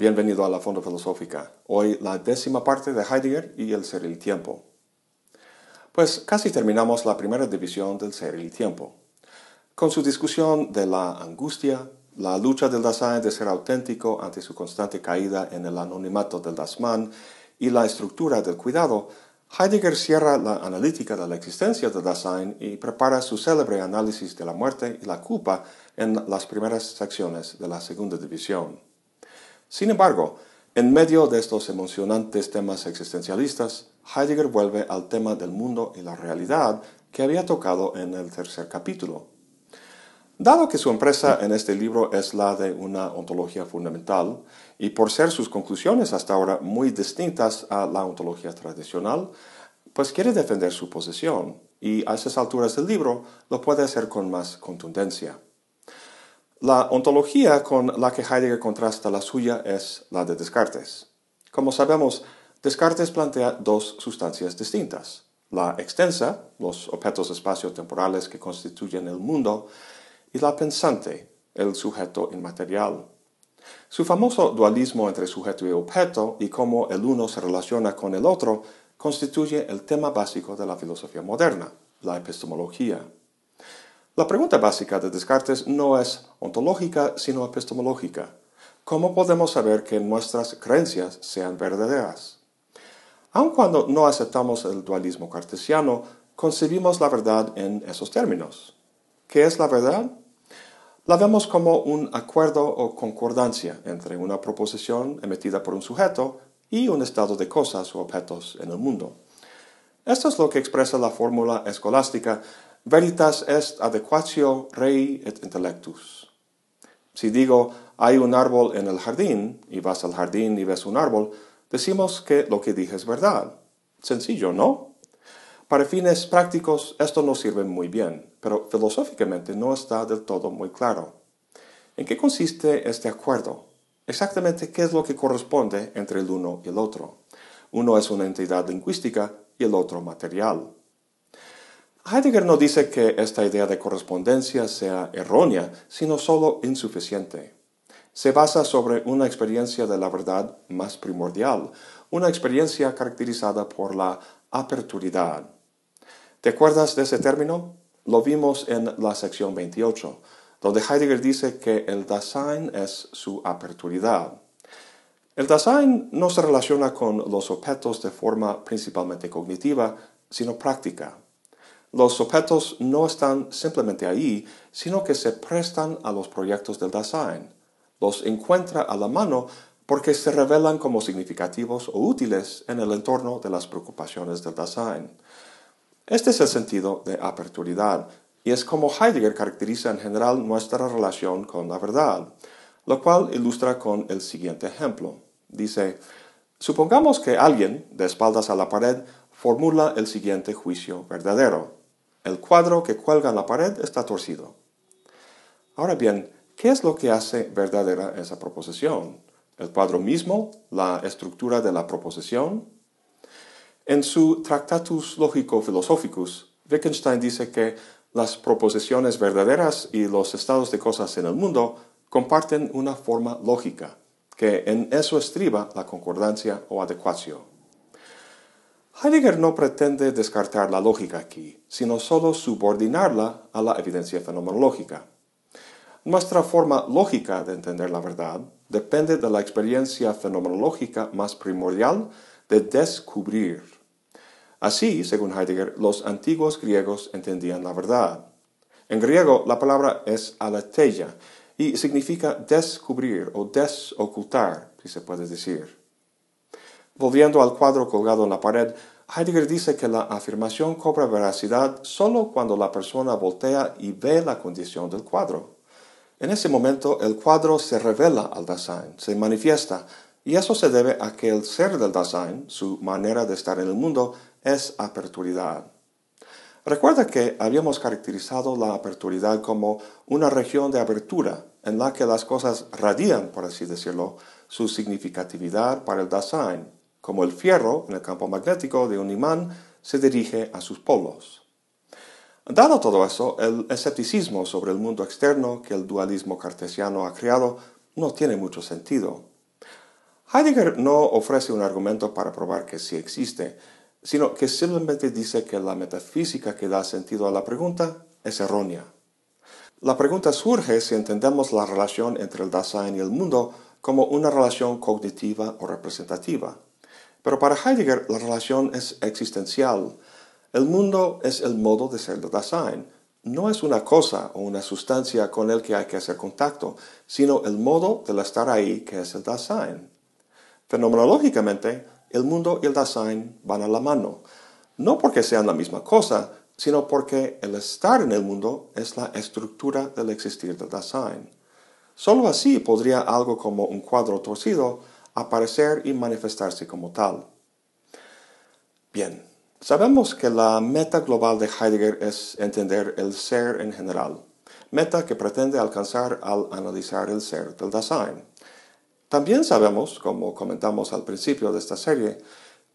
bienvenido a la Fonda Filosófica. Hoy la décima parte de Heidegger y el ser y el tiempo. Pues casi terminamos la primera división del ser y el tiempo. Con su discusión de la angustia, la lucha del Dasein de ser auténtico ante su constante caída en el anonimato del Dasman y la estructura del cuidado, Heidegger cierra la analítica de la existencia del Dasein y prepara su célebre análisis de la muerte y la culpa en las primeras secciones de la segunda división. Sin embargo, en medio de estos emocionantes temas existencialistas, Heidegger vuelve al tema del mundo y la realidad que había tocado en el tercer capítulo. Dado que su empresa en este libro es la de una ontología fundamental, y por ser sus conclusiones hasta ahora muy distintas a la ontología tradicional, pues quiere defender su posición, y a esas alturas del libro lo puede hacer con más contundencia. La ontología con la que Heidegger contrasta la suya es la de Descartes. Como sabemos, Descartes plantea dos sustancias distintas. La extensa, los objetos espacio-temporales que constituyen el mundo, y la pensante, el sujeto inmaterial. Su famoso dualismo entre sujeto y objeto y cómo el uno se relaciona con el otro constituye el tema básico de la filosofía moderna, la epistemología. La pregunta básica de Descartes no es ontológica, sino epistemológica. ¿Cómo podemos saber que nuestras creencias sean verdaderas? Aun cuando no aceptamos el dualismo cartesiano, concebimos la verdad en esos términos. ¿Qué es la verdad? La vemos como un acuerdo o concordancia entre una proposición emitida por un sujeto y un estado de cosas o objetos en el mundo. Esto es lo que expresa la fórmula escolástica veritas est adequatio rei et intellectus. Si digo, hay un árbol en el jardín, y vas al jardín y ves un árbol, decimos que lo que dije es verdad. Sencillo, ¿no? Para fines prácticos esto nos sirve muy bien, pero filosóficamente no está del todo muy claro. ¿En qué consiste este acuerdo? Exactamente qué es lo que corresponde entre el uno y el otro. Uno es una entidad lingüística y el otro material. Heidegger no dice que esta idea de correspondencia sea errónea, sino solo insuficiente. Se basa sobre una experiencia de la verdad más primordial, una experiencia caracterizada por la aperturidad. ¿Te acuerdas de ese término? Lo vimos en la sección 28, donde Heidegger dice que el Dasein es su aperturidad. El Dasein no se relaciona con los objetos de forma principalmente cognitiva, sino práctica. Los objetos no están simplemente ahí, sino que se prestan a los proyectos del Dasein. Los encuentra a la mano porque se revelan como significativos o útiles en el entorno de las preocupaciones del Dasein. Este es el sentido de aperturidad, y es como Heidegger caracteriza en general nuestra relación con la verdad, lo cual ilustra con el siguiente ejemplo. Dice, supongamos que alguien, de espaldas a la pared, formula el siguiente juicio verdadero. El cuadro que cuelga en la pared está torcido. Ahora bien, ¿qué es lo que hace verdadera esa proposición? ¿El cuadro mismo? ¿La estructura de la proposición? En su Tractatus Lógico-Philosophicus, Wittgenstein dice que las proposiciones verdaderas y los estados de cosas en el mundo comparten una forma lógica, que en eso estriba la concordancia o adecuación. Heidegger no pretende descartar la lógica aquí, sino solo subordinarla a la evidencia fenomenológica. Nuestra forma lógica de entender la verdad depende de la experiencia fenomenológica más primordial de descubrir. Así, según Heidegger, los antiguos griegos entendían la verdad. En griego, la palabra es aletheia y significa descubrir o desocultar, si se puede decir. Volviendo al cuadro colgado en la pared, Heidegger dice que la afirmación cobra veracidad solo cuando la persona voltea y ve la condición del cuadro. En ese momento el cuadro se revela al Dasein, se manifiesta, y eso se debe a que el ser del Dasein, su manera de estar en el mundo, es aperturidad. Recuerda que habíamos caracterizado la aperturidad como una región de abertura en la que las cosas radian, por así decirlo, su significatividad para el Dasein como el fierro en el campo magnético de un imán se dirige a sus polos. Dado todo eso, el escepticismo sobre el mundo externo que el dualismo cartesiano ha creado no tiene mucho sentido. Heidegger no ofrece un argumento para probar que sí existe, sino que simplemente dice que la metafísica que da sentido a la pregunta es errónea. La pregunta surge si entendemos la relación entre el Dasein y el mundo como una relación cognitiva o representativa. Pero para Heidegger la relación es existencial. El mundo es el modo de ser del Dasein. No es una cosa o una sustancia con el que hay que hacer contacto, sino el modo de estar ahí que es el Dasein. Fenomenológicamente, el mundo y el Dasein van a la mano, no porque sean la misma cosa, sino porque el estar en el mundo es la estructura del existir del Dasein. Solo así podría algo como un cuadro torcido aparecer y manifestarse como tal. Bien, sabemos que la meta global de Heidegger es entender el ser en general, meta que pretende alcanzar al analizar el ser del Dasein. También sabemos, como comentamos al principio de esta serie,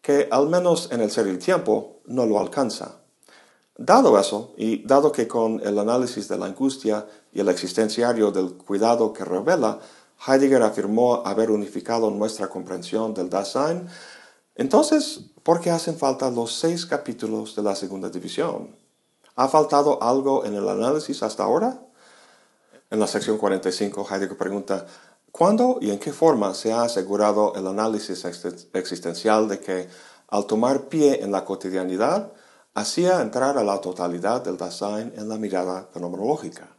que al menos en el ser y el tiempo no lo alcanza. Dado eso, y dado que con el análisis de la angustia y el existenciario del cuidado que revela, Heidegger afirmó haber unificado nuestra comprensión del Dasein, entonces, ¿por qué hacen falta los seis capítulos de la segunda división? ¿Ha faltado algo en el análisis hasta ahora? En la sección 45, Heidegger pregunta, ¿cuándo y en qué forma se ha asegurado el análisis existencial de que, al tomar pie en la cotidianidad, hacía entrar a la totalidad del Dasein en la mirada fenomenológica.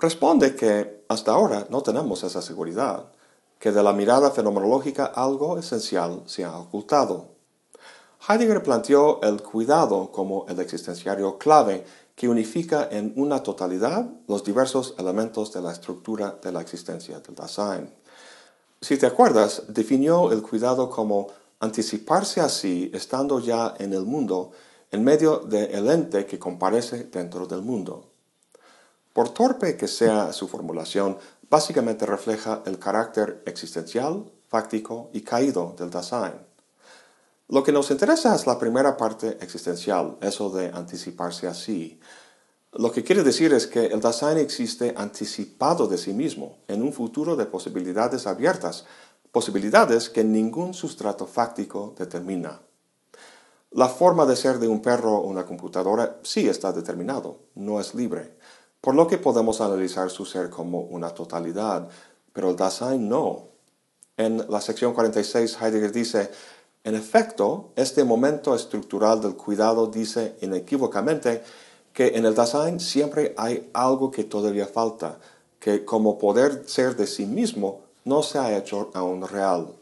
Responde que hasta ahora no tenemos esa seguridad, que de la mirada fenomenológica algo esencial se ha ocultado. Heidegger planteó el cuidado como el existenciario clave que unifica en una totalidad los diversos elementos de la estructura de la existencia del Dasein. Si te acuerdas, definió el cuidado como anticiparse así estando ya en el mundo en medio del ente que comparece dentro del mundo. Por torpe que sea su formulación, básicamente refleja el carácter existencial, fáctico y caído del Dasein. Lo que nos interesa es la primera parte existencial, eso de anticiparse así. Lo que quiere decir es que el Dasein existe anticipado de sí mismo, en un futuro de posibilidades abiertas, posibilidades que ningún sustrato fáctico determina. La forma de ser de un perro o una computadora sí está determinado, no es libre, por lo que podemos analizar su ser como una totalidad, pero el Dasein no. En la sección 46 Heidegger dice, en efecto, este momento estructural del cuidado dice inequívocamente que en el Dasein siempre hay algo que todavía falta, que como poder ser de sí mismo no se ha hecho aún real.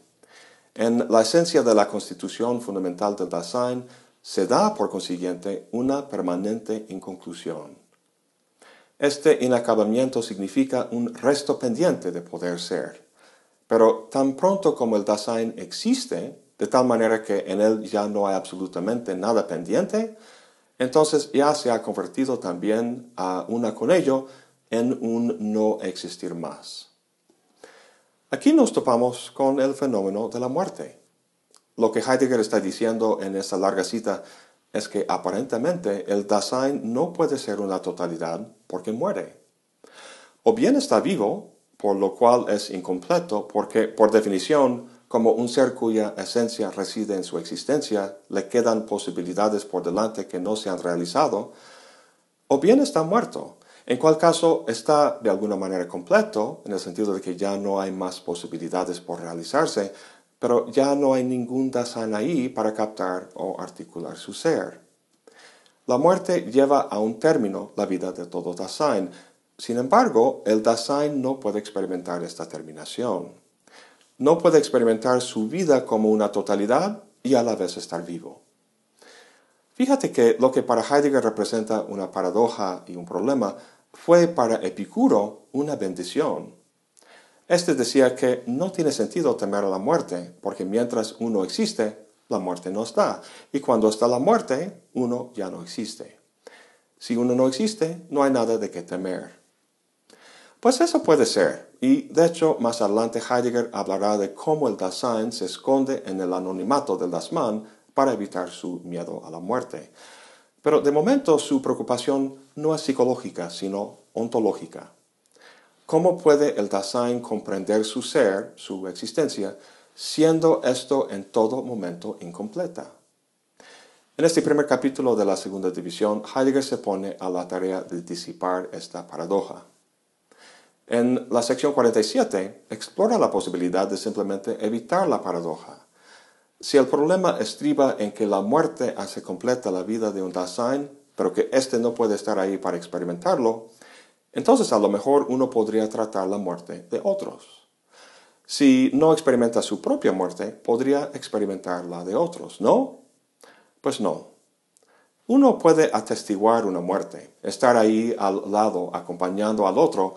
En la esencia de la constitución fundamental del Dasein se da, por consiguiente, una permanente inconclusión. Este inacabamiento significa un resto pendiente de poder ser. Pero tan pronto como el Dasein existe, de tal manera que en él ya no hay absolutamente nada pendiente, entonces ya se ha convertido también a una con ello en un no existir más. Aquí nos topamos con el fenómeno de la muerte. Lo que Heidegger está diciendo en esta larga cita es que aparentemente el Dasein no puede ser una totalidad porque muere. O bien está vivo, por lo cual es incompleto, porque por definición, como un ser cuya esencia reside en su existencia, le quedan posibilidades por delante que no se han realizado, o bien está muerto, en cual caso está de alguna manera completo, en el sentido de que ya no hay más posibilidades por realizarse, pero ya no hay ningún Dasein ahí para captar o articular su ser. La muerte lleva a un término la vida de todo Dasein. Sin embargo, el Dasein no puede experimentar esta terminación. No puede experimentar su vida como una totalidad y a la vez estar vivo. Fíjate que lo que para Heidegger representa una paradoja y un problema, fue para Epicuro una bendición. Este decía que no tiene sentido temer la muerte, porque mientras uno existe, la muerte no está, y cuando está la muerte, uno ya no existe. Si uno no existe, no hay nada de qué temer. Pues eso puede ser, y de hecho más adelante Heidegger hablará de cómo el Dasein se esconde en el anonimato del Dasman para evitar su miedo a la muerte. Pero de momento su preocupación no es psicológica, sino ontológica. ¿cómo puede el Dasein comprender su ser, su existencia, siendo esto en todo momento incompleta? En este primer capítulo de la segunda división, Heidegger se pone a la tarea de disipar esta paradoja. En la sección 47 explora la posibilidad de simplemente evitar la paradoja. Si el problema estriba en que la muerte hace completa la vida de un Dasein, pero que éste no puede estar ahí para experimentarlo, entonces a lo mejor uno podría tratar la muerte de otros. Si no experimenta su propia muerte, podría experimentar la de otros, ¿no? Pues no. Uno puede atestiguar una muerte, estar ahí al lado acompañando al otro,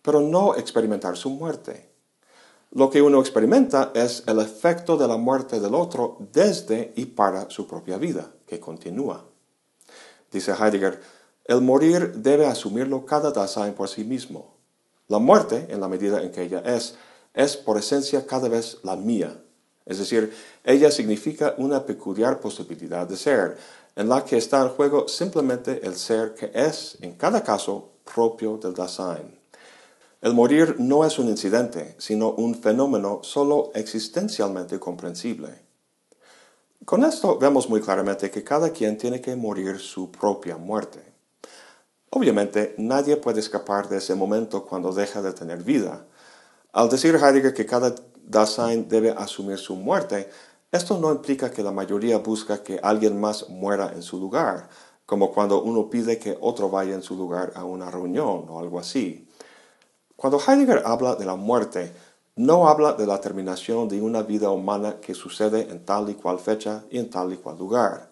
pero no experimentar su muerte. Lo que uno experimenta es el efecto de la muerte del otro desde y para su propia vida, que continúa. Dice Heidegger, el morir debe asumirlo cada Dasein por sí mismo. La muerte, en la medida en que ella es, es por esencia cada vez la mía, es decir, ella significa una peculiar posibilidad de ser, en la que está en juego simplemente el ser que es, en cada caso, propio del Dasein. El morir no es un incidente, sino un fenómeno solo existencialmente comprensible. Con esto vemos muy claramente que cada quien tiene que morir su propia muerte. Obviamente, nadie puede escapar de ese momento cuando deja de tener vida. Al decir Heidegger que cada Dasein debe asumir su muerte, esto no implica que la mayoría busca que alguien más muera en su lugar, como cuando uno pide que otro vaya en su lugar a una reunión o algo así. Cuando Heidegger habla de la muerte, no habla de la terminación de una vida humana que sucede en tal y cual fecha y en tal y cual lugar.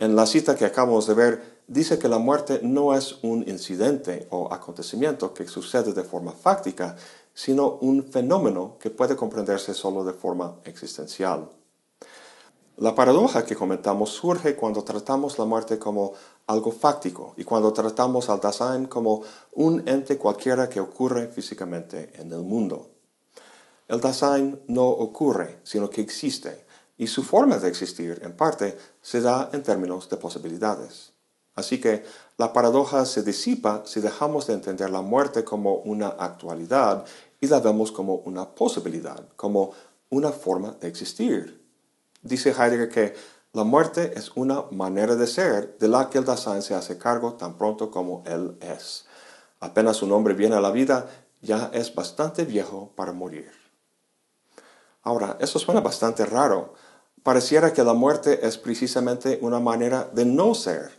En la cita que acabamos de ver, dice que la muerte no es un incidente o acontecimiento que sucede de forma fáctica, sino un fenómeno que puede comprenderse solo de forma existencial. La paradoja que comentamos surge cuando tratamos la muerte como algo fáctico y cuando tratamos al Dasein como un ente cualquiera que ocurre físicamente en el mundo. El Dasein no ocurre, sino que existe, y su forma de existir, en parte, se da en términos de posibilidades. Así que la paradoja se disipa si dejamos de entender la muerte como una actualidad y la vemos como una posibilidad, como una forma de existir. Dice Heidegger que la muerte es una manera de ser de la que el Dasein se hace cargo tan pronto como él es. Apenas un hombre viene a la vida, ya es bastante viejo para morir. Ahora, eso suena bastante raro. Pareciera que la muerte es precisamente una manera de no ser.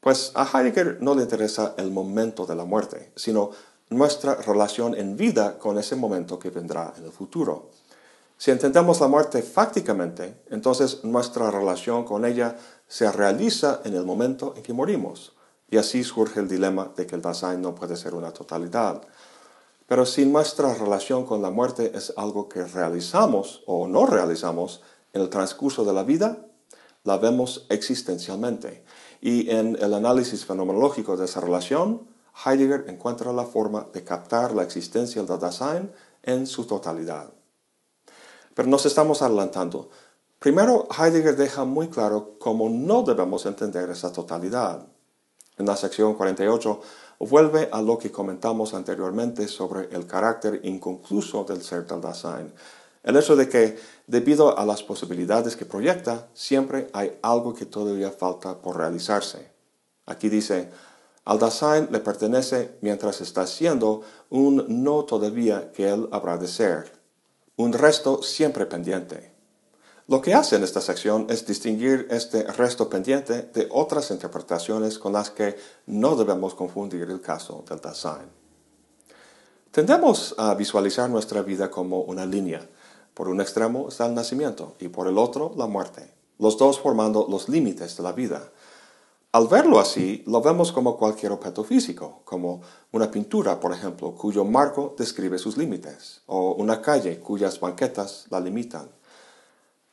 Pues a Heidegger no le interesa el momento de la muerte, sino nuestra relación en vida con ese momento que vendrá en el futuro. Si entendemos la muerte fácticamente, entonces nuestra relación con ella se realiza en el momento en que morimos. Y así surge el dilema de que el Dasein no puede ser una totalidad. Pero si nuestra relación con la muerte es algo que realizamos o no realizamos en el transcurso de la vida, la vemos existencialmente. Y en el análisis fenomenológico de esa relación, Heidegger encuentra la forma de captar la existencia del Dasein en su totalidad. Pero nos estamos adelantando. Primero, Heidegger deja muy claro cómo no debemos entender esa totalidad. En la sección 48 vuelve a lo que comentamos anteriormente sobre el carácter inconcluso del ser del Dasein. El hecho de que, debido a las posibilidades que proyecta, siempre hay algo que todavía falta por realizarse. Aquí dice, al Dasein le pertenece mientras está siendo un no todavía que él habrá de ser, un resto siempre pendiente. Lo que hace en esta sección es distinguir este resto pendiente de otras interpretaciones con las que no debemos confundir el caso del Dasein. Tendemos a visualizar nuestra vida como una línea. Por un extremo está el nacimiento y por el otro la muerte, los dos formando los límites de la vida. Al verlo así, lo vemos como cualquier objeto físico, como una pintura, por ejemplo, cuyo marco describe sus límites, o una calle cuyas banquetas la limitan.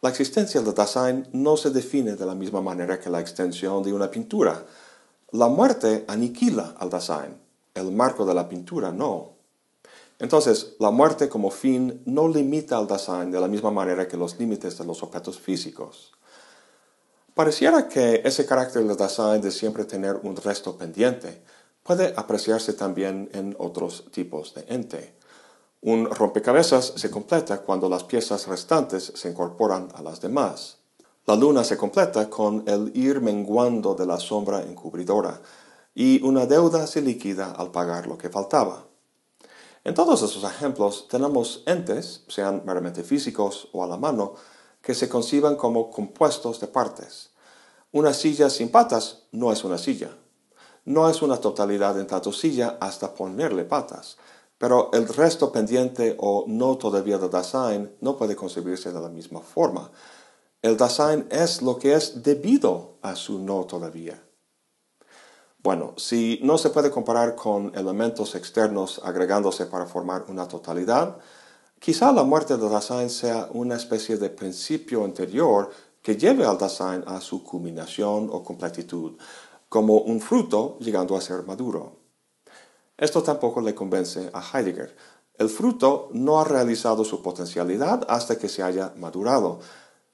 La existencia del Dasein no se define de la misma manera que la extensión de una pintura. La muerte aniquila al Dasein, el marco de la pintura no. Entonces, la muerte como fin no limita al Dasein de la misma manera que los límites de los objetos físicos. Pareciera que ese carácter del Dasein de siempre tener un resto pendiente puede apreciarse también en otros tipos de ente. Un rompecabezas se completa cuando las piezas restantes se incorporan a las demás. La luna se completa con el ir menguando de la sombra encubridora, y una deuda se liquida al pagar lo que faltaba. En todos esos ejemplos tenemos entes, sean meramente físicos o a la mano, que se conciban como compuestos de partes. Una silla sin patas no es una silla. No es una totalidad en tanto silla hasta ponerle patas. Pero el resto pendiente o no todavía del Dasein no puede concebirse de la misma forma. El Dasein es lo que es debido a su no todavía. Bueno, si no se puede comparar con elementos externos agregándose para formar una totalidad, quizá la muerte del Dasein sea una especie de principio anterior que lleve al Dasein a su culminación o completitud, como un fruto llegando a ser maduro. Esto tampoco le convence a Heidegger. El fruto no ha realizado su potencialidad hasta que se haya madurado.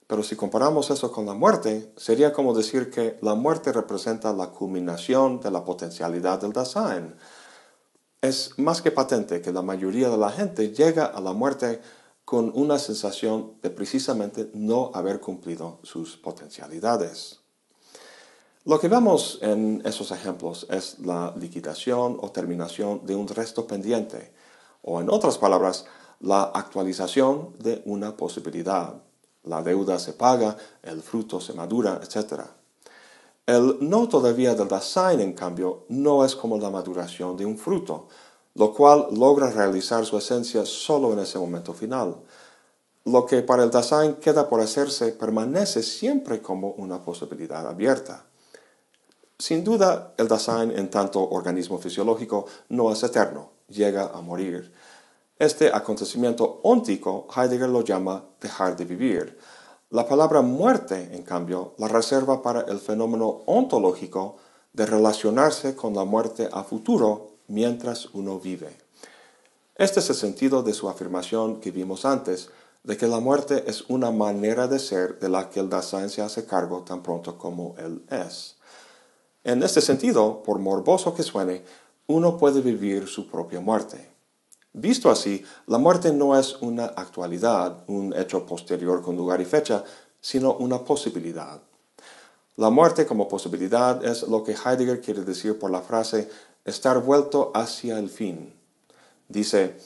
Pero si comparamos eso con la muerte, sería como decir que la muerte representa la culminación de la potencialidad del Dasein. Es más que patente que la mayoría de la gente llega a la muerte con una sensación de precisamente no haber cumplido sus potencialidades. Lo que vemos en esos ejemplos es la liquidación o terminación de un resto pendiente, o en otras palabras, la actualización de una posibilidad. La deuda se paga, el fruto se madura, etc. El no todavía del Dasein, en cambio, no es como la maduración de un fruto, lo cual logra realizar su esencia solo en ese momento final. Lo que para el Dasein queda por hacerse permanece siempre como una posibilidad abierta. Sin duda, el Dasein en tanto organismo fisiológico no es eterno, llega a morir. Este acontecimiento óntico Heidegger lo llama dejar de vivir. La palabra muerte, en cambio, la reserva para el fenómeno ontológico de relacionarse con la muerte a futuro mientras uno vive. Este es el sentido de su afirmación que vimos antes, de que la muerte es una manera de ser de la que el Dasein se hace cargo tan pronto como él es. En este sentido, por morboso que suene, uno puede vivir su propia muerte. Visto así, la muerte no es una actualidad, un hecho posterior con lugar y fecha, sino una posibilidad. La muerte como posibilidad es lo que Heidegger quiere decir por la frase estar vuelto hacia el fin. Dice,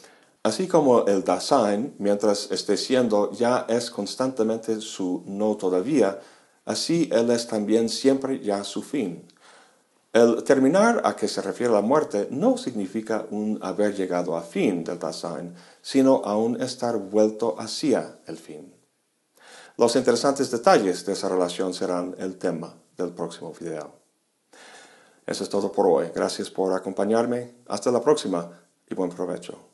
así como el Dasein, mientras esté siendo, ya es constantemente su no todavía, así él es también siempre ya su fin. El terminar a que se refiere la muerte no significa un haber llegado a fin del Dasein, sino aún estar vuelto hacia el fin. Los interesantes detalles de esa relación serán el tema del próximo video. Eso es todo por hoy. Gracias por acompañarme. Hasta la próxima y buen provecho.